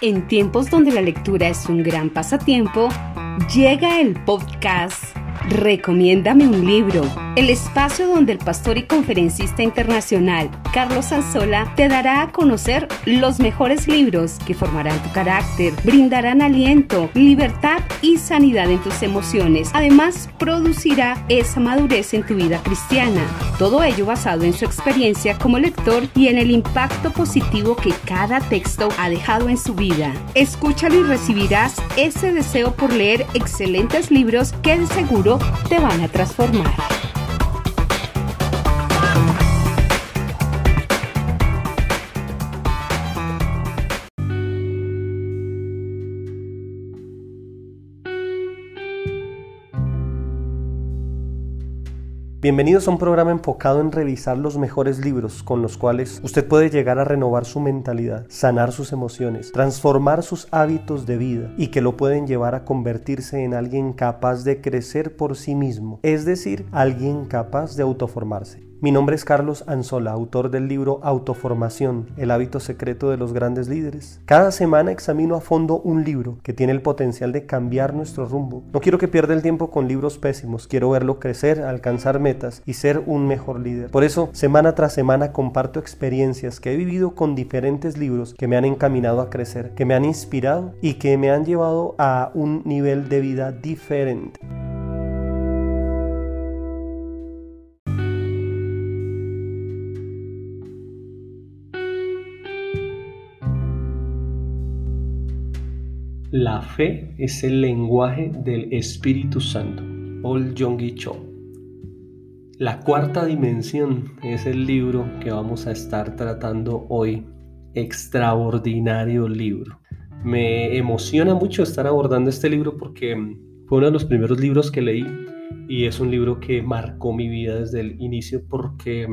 En tiempos donde la lectura es un gran pasatiempo, llega el podcast Recomiéndame un libro, el espacio donde el pastor y conferencista internacional Carlos Anzola te dará a conocer los mejores libros que formarán tu carácter, brindarán aliento, libertad y sanidad en tus emociones. Además, producirá esa madurez en tu vida cristiana. Todo ello basado en su experiencia como lector y en el impacto positivo que cada texto ha dejado en su vida. Escúchalo y recibirás ese deseo por leer excelentes libros que de seguro te van a transformar. Bienvenidos a un programa enfocado en revisar los mejores libros con los cuales usted puede llegar a renovar su mentalidad, sanar sus emociones, transformar sus hábitos de vida y que lo pueden llevar a convertirse en alguien capaz de crecer por sí mismo, es decir, alguien capaz de autoformarse. Mi nombre es Carlos Anzola, autor del libro Autoformación, el hábito secreto de los grandes líderes. Cada semana examino a fondo un libro que tiene el potencial de cambiar nuestro rumbo. No quiero que pierda el tiempo con libros pésimos, quiero verlo crecer, alcanzar metas y ser un mejor líder. Por eso, semana tras semana comparto experiencias que he vivido con diferentes libros que me han encaminado a crecer, que me han inspirado y que me han llevado a un nivel de vida diferente. La fe es el lenguaje del Espíritu Santo. Paul Yonggi Cho. La cuarta dimensión es el libro que vamos a estar tratando hoy. Extraordinario libro. Me emociona mucho estar abordando este libro porque fue uno de los primeros libros que leí y es un libro que marcó mi vida desde el inicio porque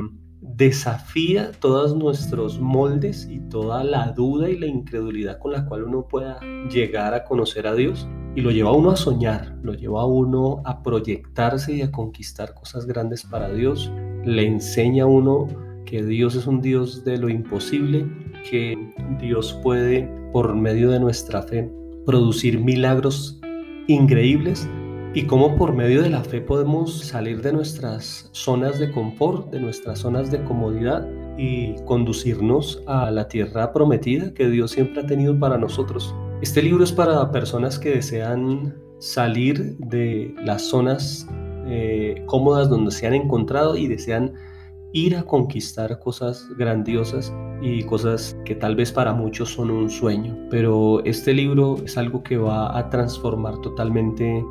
desafía todos nuestros moldes y toda la duda y la incredulidad con la cual uno pueda llegar a conocer a Dios y lo lleva a uno a soñar, lo lleva a uno a proyectarse y a conquistar cosas grandes para Dios, le enseña a uno que Dios es un Dios de lo imposible, que Dios puede por medio de nuestra fe producir milagros increíbles y cómo por medio de la fe podemos salir de nuestras zonas de confort, de nuestras zonas de comodidad y conducirnos a la tierra prometida que Dios siempre ha tenido para nosotros. Este libro es para personas que desean salir de las zonas eh, cómodas donde se han encontrado y desean ir a conquistar cosas grandiosas y cosas que tal vez para muchos son un sueño. Pero este libro es algo que va a transformar totalmente eh,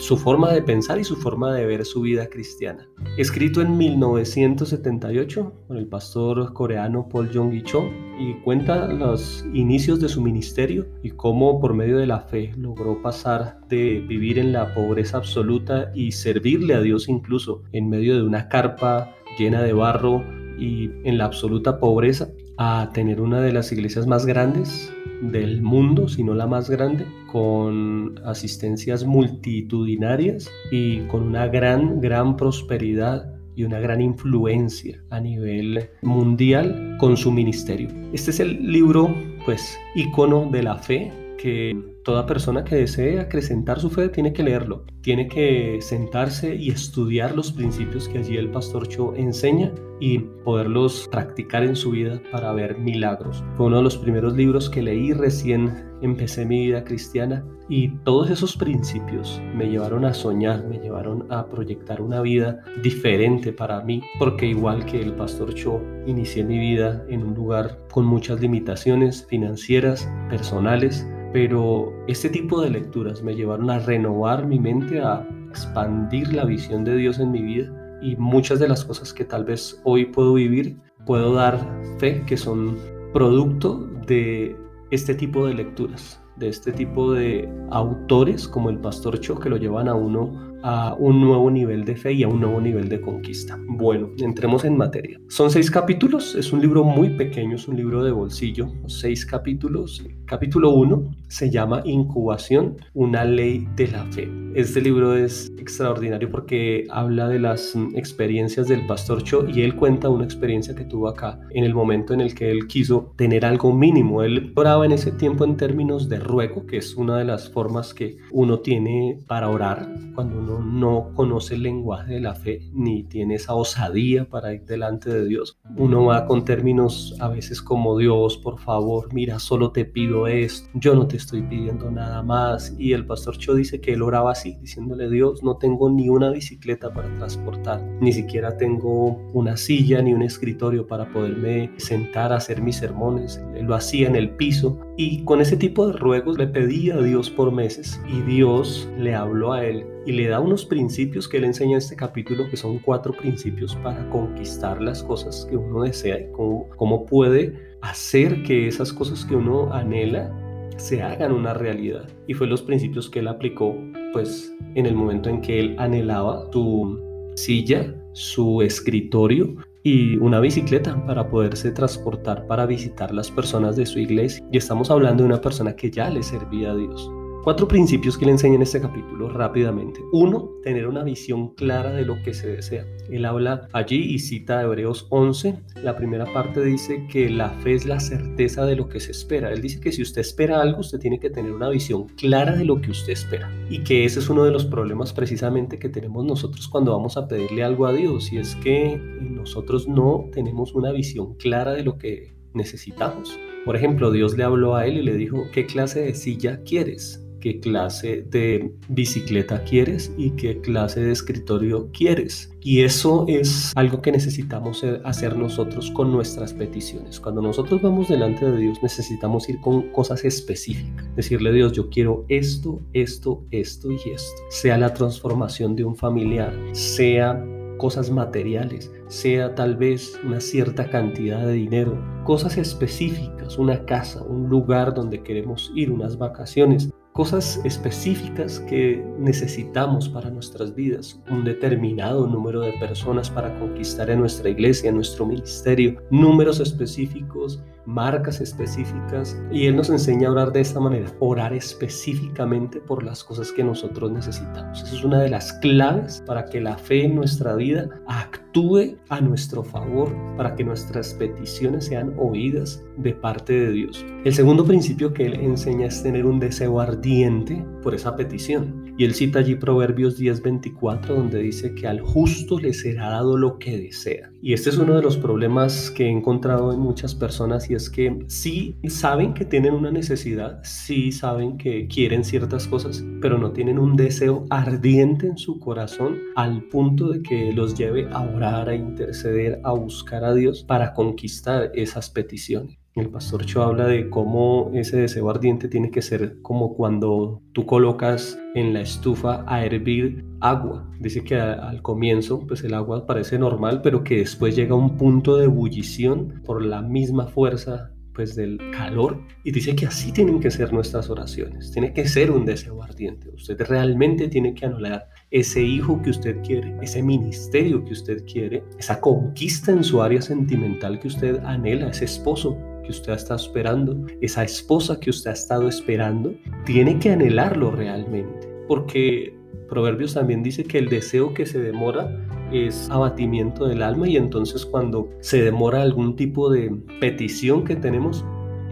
su forma de pensar y su forma de ver su vida cristiana. Escrito en 1978 por el pastor coreano Paul Jong-gi Cho y cuenta los inicios de su ministerio y cómo por medio de la fe logró pasar de vivir en la pobreza absoluta y servirle a Dios incluso en medio de una carpa llena de barro y en la absoluta pobreza, a tener una de las iglesias más grandes del mundo, si no la más grande, con asistencias multitudinarias y con una gran, gran prosperidad y una gran influencia a nivel mundial con su ministerio. Este es el libro, pues, icono de la fe que toda persona que desee acrecentar su fe tiene que leerlo, tiene que sentarse y estudiar los principios que allí el pastor Cho enseña y poderlos practicar en su vida para ver milagros. Fue uno de los primeros libros que leí recién empecé mi vida cristiana y todos esos principios me llevaron a soñar, me llevaron a proyectar una vida diferente para mí, porque igual que el pastor Cho, inicié mi vida en un lugar con muchas limitaciones financieras, personales, pero este tipo de lecturas me llevaron a renovar mi mente, a expandir la visión de Dios en mi vida. Y muchas de las cosas que tal vez hoy puedo vivir, puedo dar fe que son producto de este tipo de lecturas, de este tipo de autores como el Pastor Cho que lo llevan a uno a un nuevo nivel de fe y a un nuevo nivel de conquista. Bueno, entremos en materia. Son seis capítulos, es un libro muy pequeño, es un libro de bolsillo, seis capítulos. Capítulo 1 se llama Incubación, una ley de la fe. Este libro es extraordinario porque habla de las experiencias del pastor Cho y él cuenta una experiencia que tuvo acá en el momento en el que él quiso tener algo mínimo. Él oraba en ese tiempo en términos de ruego, que es una de las formas que uno tiene para orar cuando uno no conoce el lenguaje de la fe ni tiene esa osadía para ir delante de Dios. Uno va con términos a veces como Dios, por favor, mira, solo te pido esto, yo no te estoy pidiendo nada más. Y el pastor Cho dice que él oraba así, diciéndole Dios, no tengo ni una bicicleta para transportar, ni siquiera tengo una silla ni un escritorio para poderme sentar a hacer mis sermones. Lo hacía en el piso y con ese tipo de ruegos le pedía a Dios por meses y Dios le habló a él y le da unos principios que él enseña en este capítulo, que son cuatro principios para conquistar las cosas que uno desea y cómo, cómo puede hacer que esas cosas que uno anhela se hagan una realidad. Y fue los principios que él aplicó, pues, en el momento en que él anhelaba su silla, su escritorio y una bicicleta para poderse transportar para visitar las personas de su iglesia. Y estamos hablando de una persona que ya le servía a Dios. Cuatro principios que le enseña en este capítulo rápidamente. Uno, tener una visión clara de lo que se desea. Él habla allí y cita Hebreos 11. La primera parte dice que la fe es la certeza de lo que se espera. Él dice que si usted espera algo, usted tiene que tener una visión clara de lo que usted espera. Y que ese es uno de los problemas precisamente que tenemos nosotros cuando vamos a pedirle algo a Dios. Y es que nosotros no tenemos una visión clara de lo que necesitamos. Por ejemplo, Dios le habló a él y le dijo, ¿qué clase de silla quieres? Qué clase de bicicleta quieres y qué clase de escritorio quieres. Y eso es algo que necesitamos hacer nosotros con nuestras peticiones. Cuando nosotros vamos delante de Dios necesitamos ir con cosas específicas. Decirle a Dios, yo quiero esto, esto, esto y esto. Sea la transformación de un familiar, sea cosas materiales, sea tal vez una cierta cantidad de dinero, cosas específicas, una casa, un lugar donde queremos ir, unas vacaciones cosas específicas que necesitamos para nuestras vidas, un determinado número de personas para conquistar en nuestra iglesia, en nuestro ministerio, números específicos, marcas específicas y Él nos enseña a orar de esta manera, orar específicamente por las cosas que nosotros necesitamos. Esa es una de las claves para que la fe en nuestra vida actúe a nuestro favor, para que nuestras peticiones sean oídas de parte de Dios. El segundo principio que Él enseña es tener un deseo ardiente por esa petición. Y Él cita allí Proverbios 10:24 donde dice que al justo le será dado lo que desea. Y este es uno de los problemas que he encontrado en muchas personas y es que sí saben que tienen una necesidad, sí saben que quieren ciertas cosas, pero no tienen un deseo ardiente en su corazón al punto de que los lleve a orar, a interceder, a buscar a Dios para conquistar esas peticiones. El pastor Cho habla de cómo ese deseo ardiente tiene que ser como cuando tú colocas en la estufa a hervir agua. Dice que al comienzo pues el agua parece normal, pero que después llega a un punto de ebullición por la misma fuerza pues del calor y dice que así tienen que ser nuestras oraciones. Tiene que ser un deseo ardiente. Usted realmente tiene que anular ese hijo que usted quiere, ese ministerio que usted quiere, esa conquista en su área sentimental que usted anhela, ese esposo que usted está esperando, esa esposa que usted ha estado esperando, tiene que anhelarlo realmente, porque Proverbios también dice que el deseo que se demora es abatimiento del alma y entonces cuando se demora algún tipo de petición que tenemos,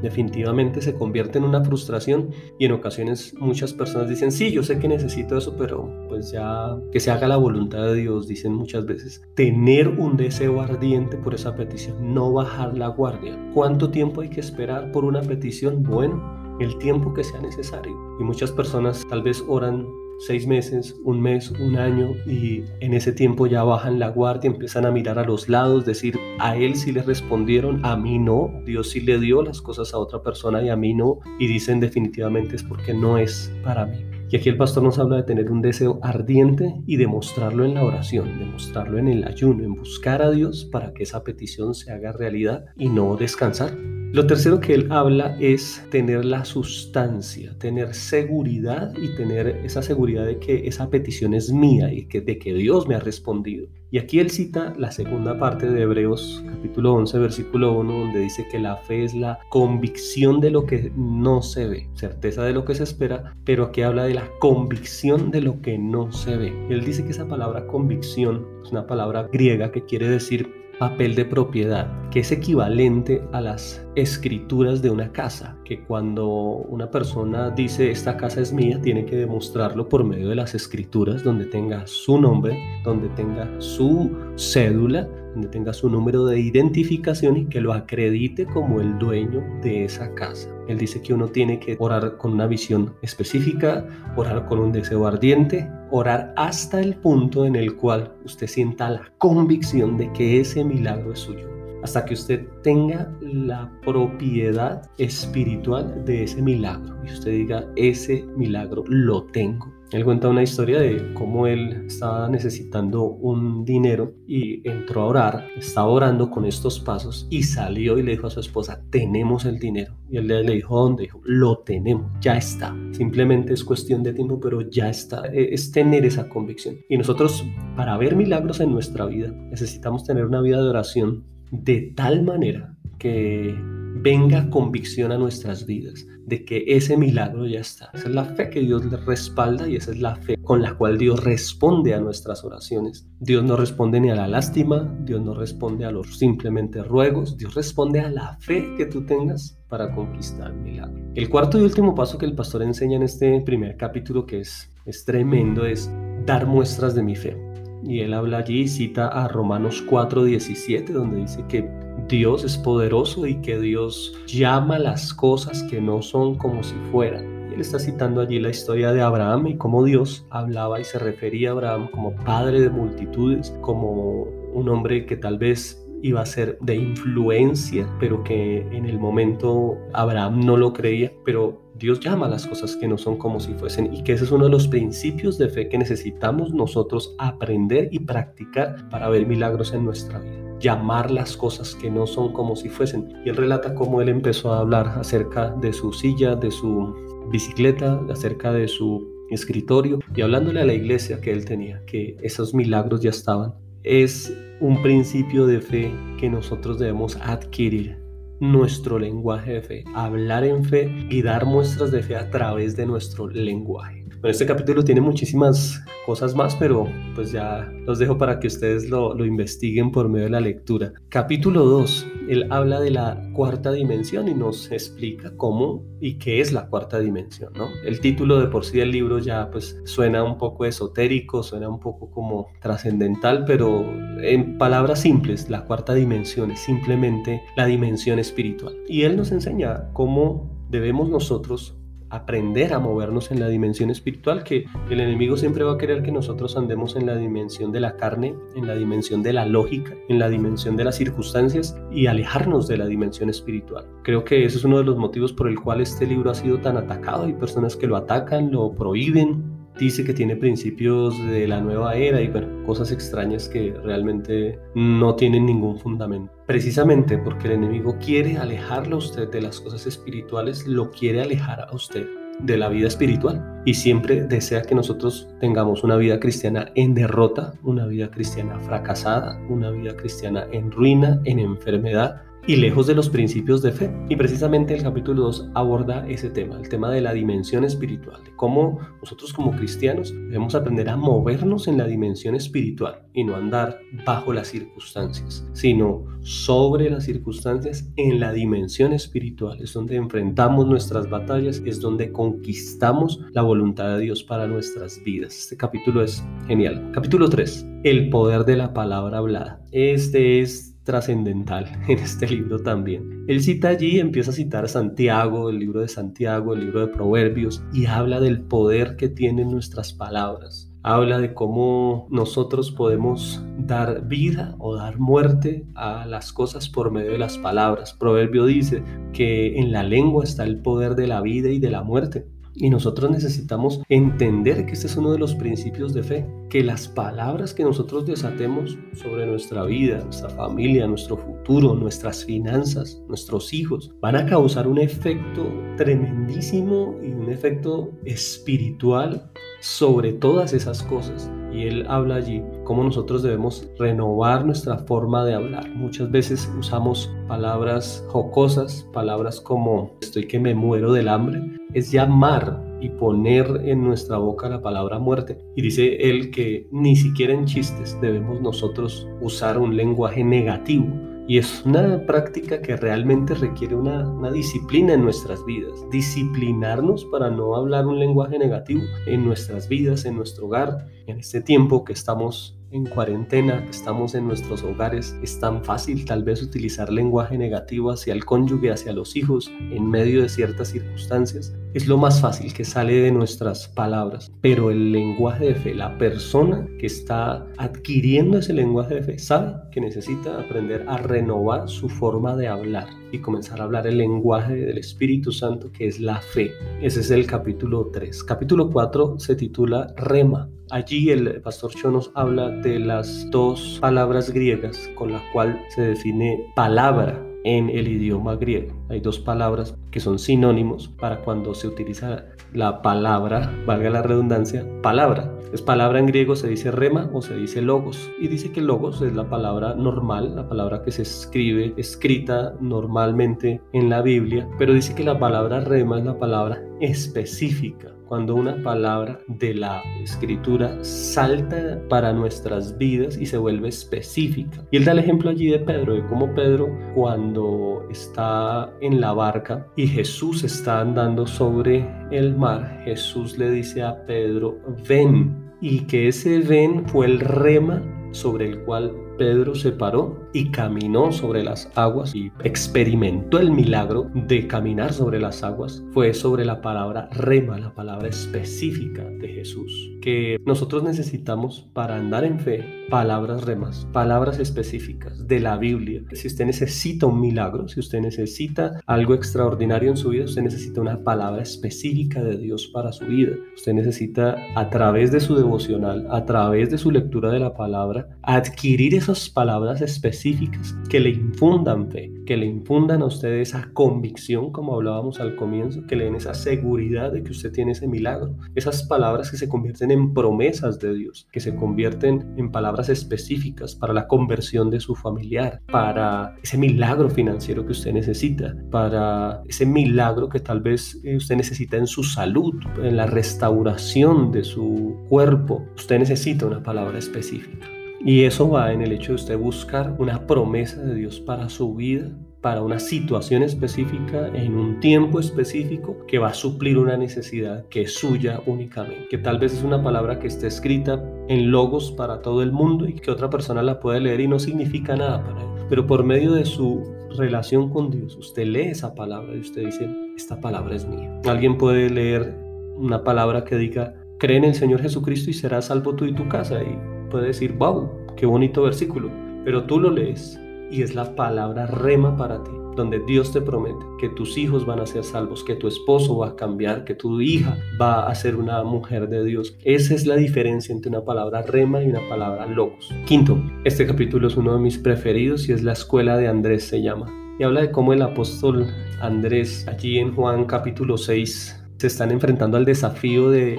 definitivamente se convierte en una frustración y en ocasiones muchas personas dicen, sí, yo sé que necesito eso, pero pues ya que se haga la voluntad de Dios, dicen muchas veces. Tener un deseo ardiente por esa petición, no bajar la guardia. ¿Cuánto tiempo hay que esperar por una petición? Bueno, el tiempo que sea necesario. Y muchas personas tal vez oran seis meses, un mes, un año y en ese tiempo ya bajan la guardia, empiezan a mirar a los lados, decir, a él sí le respondieron, a mí no, Dios sí le dio las cosas a otra persona y a mí no, y dicen definitivamente es porque no es para mí. Y aquí el pastor nos habla de tener un deseo ardiente y demostrarlo en la oración, demostrarlo en el ayuno, en buscar a Dios para que esa petición se haga realidad y no descansar Lo tercero que él habla es tener la sustancia, tener seguridad y tener esa seguridad de que esa petición es mía y que, de que Dios me ha respondido. Y aquí él cita la segunda parte de Hebreos capítulo 11 versículo 1 donde dice que la fe es la convicción de lo que no se ve, certeza de lo que se espera, pero aquí habla de la convicción de lo que no se ve. Él dice que esa palabra convicción es una palabra griega que quiere decir papel de propiedad, que es equivalente a las escrituras de una casa, que cuando una persona dice esta casa es mía, tiene que demostrarlo por medio de las escrituras, donde tenga su nombre, donde tenga su cédula, donde tenga su número de identificación y que lo acredite como el dueño de esa casa. Él dice que uno tiene que orar con una visión específica, orar con un deseo ardiente, orar hasta el punto en el cual usted sienta la convicción de que ese milagro es suyo hasta que usted tenga la propiedad espiritual de ese milagro y usted diga, ese milagro lo tengo. Él cuenta una historia de cómo él estaba necesitando un dinero y entró a orar, estaba orando con estos pasos y salió y le dijo a su esposa, tenemos el dinero. Y él le dijo, ¿dónde? Dijo, lo tenemos, ya está. Simplemente es cuestión de tiempo, pero ya está. E, es tener esa convicción. Y nosotros, para ver milagros en nuestra vida, necesitamos tener una vida de oración de tal manera que venga convicción a nuestras vidas de que ese milagro ya está. Esa es la fe que Dios le respalda y esa es la fe con la cual Dios responde a nuestras oraciones. Dios no responde ni a la lástima, Dios no responde a los simplemente ruegos, Dios responde a la fe que tú tengas para conquistar el milagro. El cuarto y último paso que el pastor enseña en este primer capítulo que es, es tremendo es dar muestras de mi fe. Y él habla allí, cita a Romanos 4:17, donde dice que Dios es poderoso y que Dios llama las cosas que no son como si fueran. Y él está citando allí la historia de Abraham y cómo Dios hablaba y se refería a Abraham como padre de multitudes, como un hombre que tal vez iba a ser de influencia, pero que en el momento Abraham no lo creía, pero Dios llama a las cosas que no son como si fuesen y que ese es uno de los principios de fe que necesitamos nosotros aprender y practicar para ver milagros en nuestra vida. Llamar las cosas que no son como si fuesen. Y él relata cómo él empezó a hablar acerca de su silla, de su bicicleta, acerca de su escritorio y hablándole a la iglesia que él tenía, que esos milagros ya estaban. Es un principio de fe que nosotros debemos adquirir nuestro lenguaje de fe, hablar en fe y dar muestras de fe a través de nuestro lenguaje. Bueno, este capítulo tiene muchísimas cosas más, pero pues ya los dejo para que ustedes lo, lo investiguen por medio de la lectura. Capítulo 2, él habla de la cuarta dimensión y nos explica cómo y qué es la cuarta dimensión, ¿no? El título de por sí del libro ya pues suena un poco esotérico, suena un poco como trascendental, pero en palabras simples, la cuarta dimensión es simplemente la dimensión espiritual. Y él nos enseña cómo debemos nosotros aprender a movernos en la dimensión espiritual, que el enemigo siempre va a querer que nosotros andemos en la dimensión de la carne, en la dimensión de la lógica, en la dimensión de las circunstancias y alejarnos de la dimensión espiritual. Creo que ese es uno de los motivos por el cual este libro ha sido tan atacado. Hay personas que lo atacan, lo prohíben, dice que tiene principios de la nueva era y bueno, cosas extrañas que realmente no tienen ningún fundamento. Precisamente porque el enemigo quiere alejarlo a usted de las cosas espirituales, lo quiere alejar a usted de la vida espiritual. Y siempre desea que nosotros tengamos una vida cristiana en derrota, una vida cristiana fracasada, una vida cristiana en ruina, en enfermedad, y lejos de los principios de fe. Y precisamente el capítulo 2 aborda ese tema, el tema de la dimensión espiritual, de cómo nosotros como cristianos debemos aprender a movernos en la dimensión espiritual y no andar bajo las circunstancias, sino sobre las circunstancias en la dimensión espiritual. Es donde enfrentamos nuestras batallas, es donde conquistamos la voluntad de Dios para nuestras vidas. Este capítulo es genial. Capítulo 3. El poder de la palabra hablada. Este es trascendental en este libro también. Él cita allí, empieza a citar a Santiago, el libro de Santiago, el libro de Proverbios, y habla del poder que tienen nuestras palabras. Habla de cómo nosotros podemos dar vida o dar muerte a las cosas por medio de las palabras. Proverbio dice que en la lengua está el poder de la vida y de la muerte. Y nosotros necesitamos entender que este es uno de los principios de fe, que las palabras que nosotros desatemos sobre nuestra vida, nuestra familia, nuestro futuro, nuestras finanzas, nuestros hijos, van a causar un efecto tremendísimo y un efecto espiritual sobre todas esas cosas. Y él habla allí cómo nosotros debemos renovar nuestra forma de hablar. Muchas veces usamos palabras jocosas, palabras como estoy que me muero del hambre. Es llamar y poner en nuestra boca la palabra muerte. Y dice él que ni siquiera en chistes debemos nosotros usar un lenguaje negativo y es una práctica que realmente requiere una, disciplina en nuestras vidas. Disciplinarnos para no hablar un lenguaje negativo en nuestras vidas, en nuestro hogar, en este tiempo que estamos en cuarentena, estamos en nuestros hogares, es tan fácil tal vez utilizar lenguaje negativo hacia el cónyuge, hacia los hijos, en medio de ciertas circunstancias. Es lo más fácil que sale de nuestras palabras, pero el lenguaje de fe, la persona que está adquiriendo ese lenguaje de fe, sabe que necesita aprender a renovar su forma de hablar y comenzar a hablar el lenguaje del Espíritu Santo, que es la fe. Ese es el capítulo 3. Capítulo 4 se titula Rema. Allí el pastor Chonos habla de las dos palabras griegas con la cual se define palabra en el idioma griego. Hay dos palabras que son sinónimos para cuando se utiliza la palabra, valga la redundancia, palabra. Es palabra en griego se dice rema o se dice logos. Y dice que logos es la palabra normal, la palabra que se escribe, escrita normalmente en la Biblia, pero dice que la palabra rema es la palabra específica cuando una palabra de la escritura salta para nuestras vidas y se vuelve específica. Y él da el ejemplo allí de Pedro, de cómo Pedro cuando está en la barca y Jesús está andando sobre el mar, Jesús le dice a Pedro, ven, y que ese ven fue el rema sobre el cual Pedro se paró y caminó sobre las aguas y experimentó el milagro de caminar sobre las aguas. Fue sobre la palabra rema, la palabra específica de Jesús, que nosotros necesitamos para andar en fe palabras remas, palabras específicas de la Biblia. Si usted necesita un milagro, si usted necesita algo extraordinario en su vida, usted necesita una palabra específica de Dios para su vida. Usted necesita a través de su devocional, a través de su lectura de la palabra, adquirir esa palabras específicas que le infundan fe, que le infundan a usted esa convicción, como hablábamos al comienzo, que le den esa seguridad de que usted tiene ese milagro. Esas palabras que se convierten en promesas de Dios, que se convierten en palabras específicas para la conversión de su familiar, para ese milagro financiero que usted necesita, para ese milagro que tal vez eh, usted necesita en su salud, en la restauración de su cuerpo. Usted necesita una palabra específica. Y eso va en el hecho de usted buscar una promesa de Dios para su vida, para una situación específica, en un tiempo específico, que va a suplir una necesidad que es suya únicamente. Que tal vez es una palabra que esté escrita en logos para todo el mundo y que otra persona la puede leer y no significa nada para él. Pero por medio de su relación con Dios, usted lee esa palabra y usted dice, esta palabra es mía. Alguien puede leer una palabra que diga, cree en el Señor Jesucristo y serás salvo tú y tu casa. Y puede decir, wow, qué bonito versículo, pero tú lo lees y es la palabra rema para ti, donde Dios te promete que tus hijos van a ser salvos, que tu esposo va a cambiar, que tu hija va a ser una mujer de Dios. Esa es la diferencia entre una palabra rema y una palabra logos. Quinto, este capítulo es uno de mis preferidos y es la escuela de Andrés se llama. Y habla de cómo el apóstol Andrés, allí en Juan capítulo 6, se están enfrentando al desafío de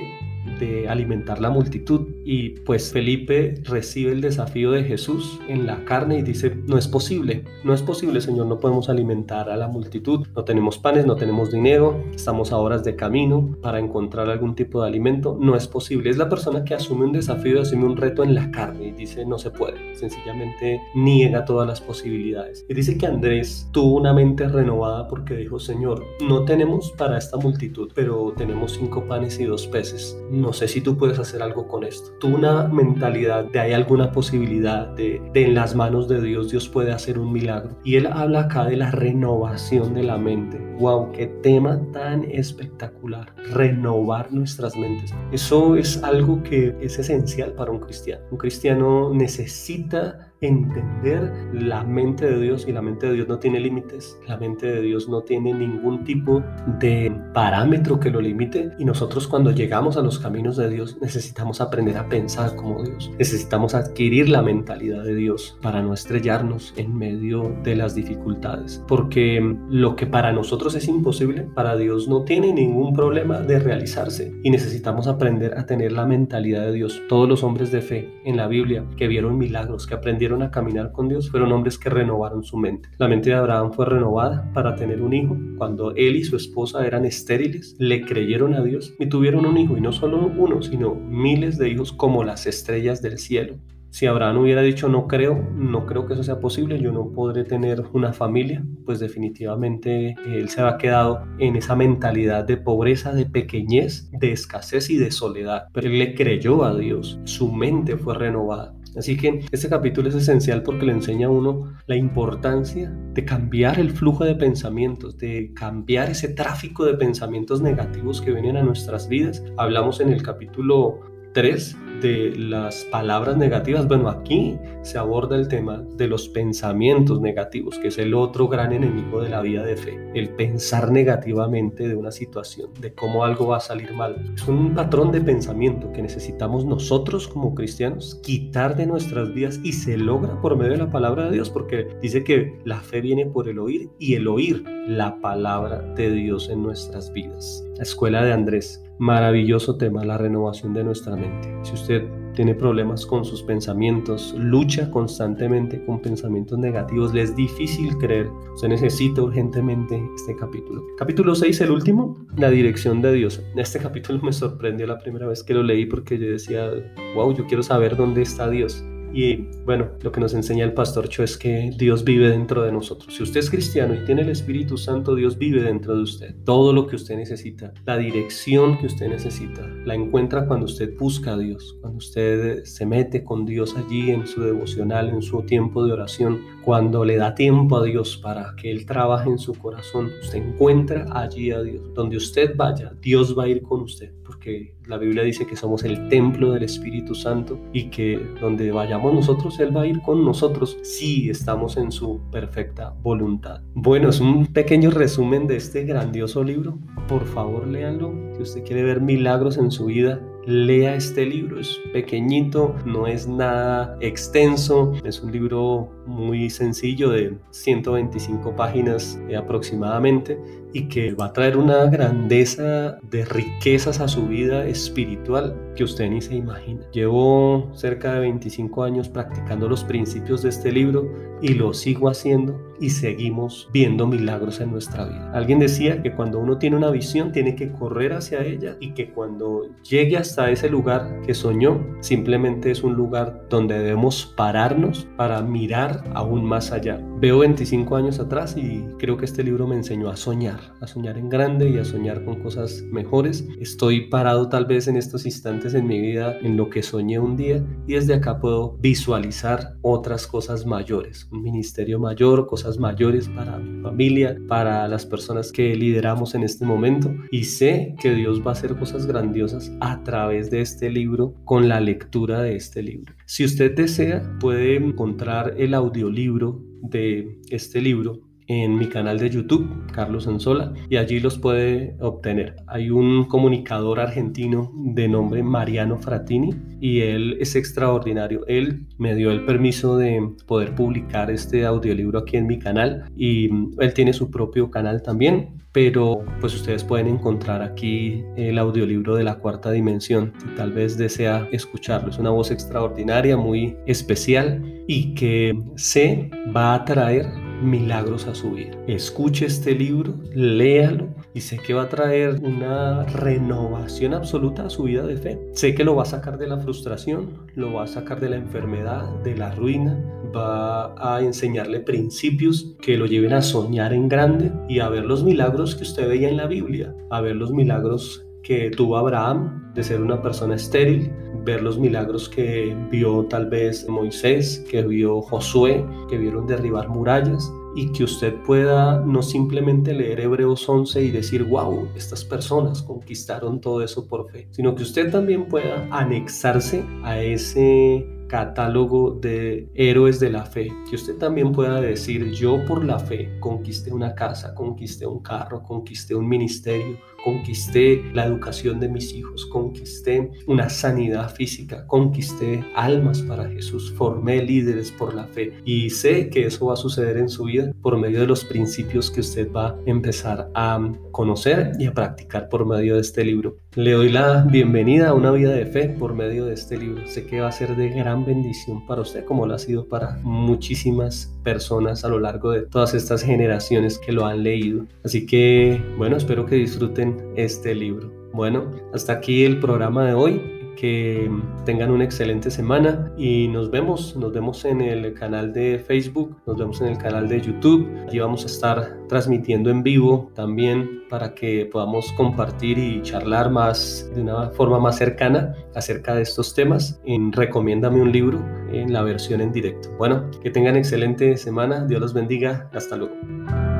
de alimentar la multitud. Y pues Felipe recibe el desafío de Jesús en la carne y dice, no es posible, no es posible Señor, no podemos alimentar a la multitud, no tenemos panes, no tenemos dinero, estamos a horas de camino para encontrar algún tipo de alimento, no es posible. Es la persona que asume un desafío, asume un reto en la carne y dice, no se puede, sencillamente niega todas las posibilidades. Y dice que Andrés tuvo una mente renovada porque dijo, Señor, no tenemos para esta multitud, pero tenemos cinco panes y dos peces no sé si tú puedes hacer algo con esto. Tú una mentalidad de hay alguna posibilidad de, en las manos de Dios Dios puede hacer un milagro. Y él habla acá de la renovación de la mente. Wow, qué tema tan espectacular. Renovar nuestras mentes. Eso es algo que es esencial para un cristiano. Un cristiano necesita entender la mente de Dios y la mente de Dios no tiene límites, la mente de Dios no tiene ningún tipo de parámetro que lo limite y nosotros cuando llegamos a los caminos de Dios necesitamos aprender a pensar como Dios, necesitamos adquirir la mentalidad de Dios para no estrellarnos en medio de las dificultades, porque lo que para nosotros es imposible, para Dios no tiene ningún problema de realizarse y necesitamos aprender a tener la mentalidad de Dios. Todos los hombres de fe en la Biblia que vieron milagros, que aprendieron a caminar con Dios, fueron hombres que renovaron su mente. La mente de Abraham fue renovada para tener un hijo. Cuando él y su esposa eran estériles, le creyeron a Dios y tuvieron un hijo, y no solo uno, sino miles de hijos como las estrellas del cielo. Si Abraham hubiera dicho no creo, no creo que eso sea posible, yo no podré tener una familia, pues definitivamente él se ha quedado en esa mentalidad de pobreza, de pequeñez, de escasez y de soledad. Pero él le creyó a Dios, su mente fue renovada. Así que este capítulo es esencial porque le enseña a uno la importancia de cambiar el flujo de pensamientos, de cambiar ese tráfico de pensamientos negativos que vienen a nuestras vidas. Hablamos en el capítulo 3 de las palabras negativas, bueno, aquí se aborda el tema de los pensamientos negativos, que es el otro gran enemigo de la vida de fe, el pensar negativamente de una situación, de cómo algo va a salir mal. Es un patrón de pensamiento que necesitamos nosotros como cristianos quitar de nuestras vidas y se logra por medio de la palabra de Dios, porque dice que la fe viene por el oír y el oír la palabra de Dios en nuestras vidas. La escuela de Andrés maravilloso tema, la renovación de nuestra mente. Si usted tiene problemas con sus pensamientos, lucha constantemente con pensamientos negativos, le es difícil creer, usted necesita urgentemente este capítulo. Capítulo 6, el último, la dirección de Dios. Este capítulo me sorprendió la primera vez que lo leí porque yo decía, wow, yo quiero saber dónde está Dios. Y bueno, lo que nos enseña el pastor Cho es que Dios vive dentro de nosotros. Si usted es cristiano y tiene el Espíritu Santo, Dios vive dentro de usted. Todo lo que usted necesita, la dirección que usted necesita, la encuentra cuando usted busca a Dios, cuando usted se mete con Dios allí en su devocional, en su tiempo de oración, cuando le da tiempo a Dios para que Él trabaje en su corazón. Usted encuentra allí a Dios. Donde usted vaya, Dios va a ir con usted, porque la Biblia dice que somos el templo del Espíritu Santo y que donde vayamos nosotros, Él va a ir con nosotros si estamos en su perfecta voluntad. Bueno, es un pequeño resumen de este grandioso libro. Por favor, léanlo. Si usted quiere ver milagros en su vida, lea este libro. Es pequeñito, no es nada extenso, es un libro muy sencillo de 125 páginas eh, aproximadamente y que va a traer una grandeza de riquezas a su vida espiritual que usted ni se imagina. Llevo cerca de 25 años practicando los principios de este libro y lo sigo haciendo y seguimos viendo milagros en nuestra vida. Alguien decía que cuando uno tiene una visión tiene que correr hacia ella y que cuando llegue hasta ese lugar que soñó, simplemente es un lugar donde debemos pararnos para mirar aún más allá. Veo 25 años atrás y creo que este libro me enseñó a soñar, a soñar en grande y a soñar con cosas mejores. Estoy parado tal vez en estos instantes en mi vida en lo que soñé un día y desde acá puedo visualizar otras cosas mayores, un ministerio mayor, cosas mayores para mi familia, para las personas que lideramos en este momento y sé que Dios va a hacer cosas grandiosas a través de este libro con la lectura de este libro. Si usted desea, puede encontrar el audiolibro de este libro en mi canal de YouTube, Carlos Anzola, y allí los puede obtener. Hay un comunicador argentino de nombre Mariano Fratini y él es extraordinario. Él me dio el permiso de poder publicar este audiolibro aquí en mi canal y él tiene su propio canal también, pero pues ustedes pueden encontrar aquí el audiolibro de la cuarta dimensión si tal vez desea escucharlo. Es una voz extraordinaria, muy especial y que se va a traer milagros a su vida. Escuche este libro, léalo y sé que va a traer una renovación absoluta a su vida de fe. Sé que lo va a sacar de la frustración, lo va a sacar de la enfermedad, de la ruina, va a enseñarle principios que lo lleven a soñar en grande y a ver los milagros que usted veía en la Biblia, a ver los milagros que tuvo Abraham de ser una persona estéril, ver los milagros que vio tal vez Moisés, que vio Josué, que vieron derribar murallas y que usted pueda no simplemente leer Hebreos 11 y decir, wow, estas personas conquistaron todo eso por fe, sino que usted también pueda anexarse a ese catálogo de héroes de la fe, que usted también pueda decir, yo por la fe conquisté una casa, conquisté un carro, conquisté un ministerio, conquisté la educación de mis hijos, conquisté una sanidad física, conquisté almas para Jesús, formé líderes por la fe y sé que eso va a suceder en su vida por medio de los principios que usted va a empezar a conocer y a practicar por medio de este libro. Le doy la bienvenida a una vida de fe por medio de este libro. Sé que va a ser de gran bendición para usted como lo ha sido para muchísimas personas a lo largo de todas estas generaciones que lo han leído. Así que, bueno, espero que disfruten este libro. Bueno, hasta aquí el programa de hoy que tengan una excelente semana y nos vemos, nos vemos en el canal de Facebook, nos vemos en el canal de YouTube. Allí vamos a estar transmitiendo en vivo también para que podamos compartir y charlar más de una forma más cercana acerca de estos temas Recomiéndame un libro en la versión en directo. Bueno, que tengan excelente semana, Dios los bendiga, hasta luego.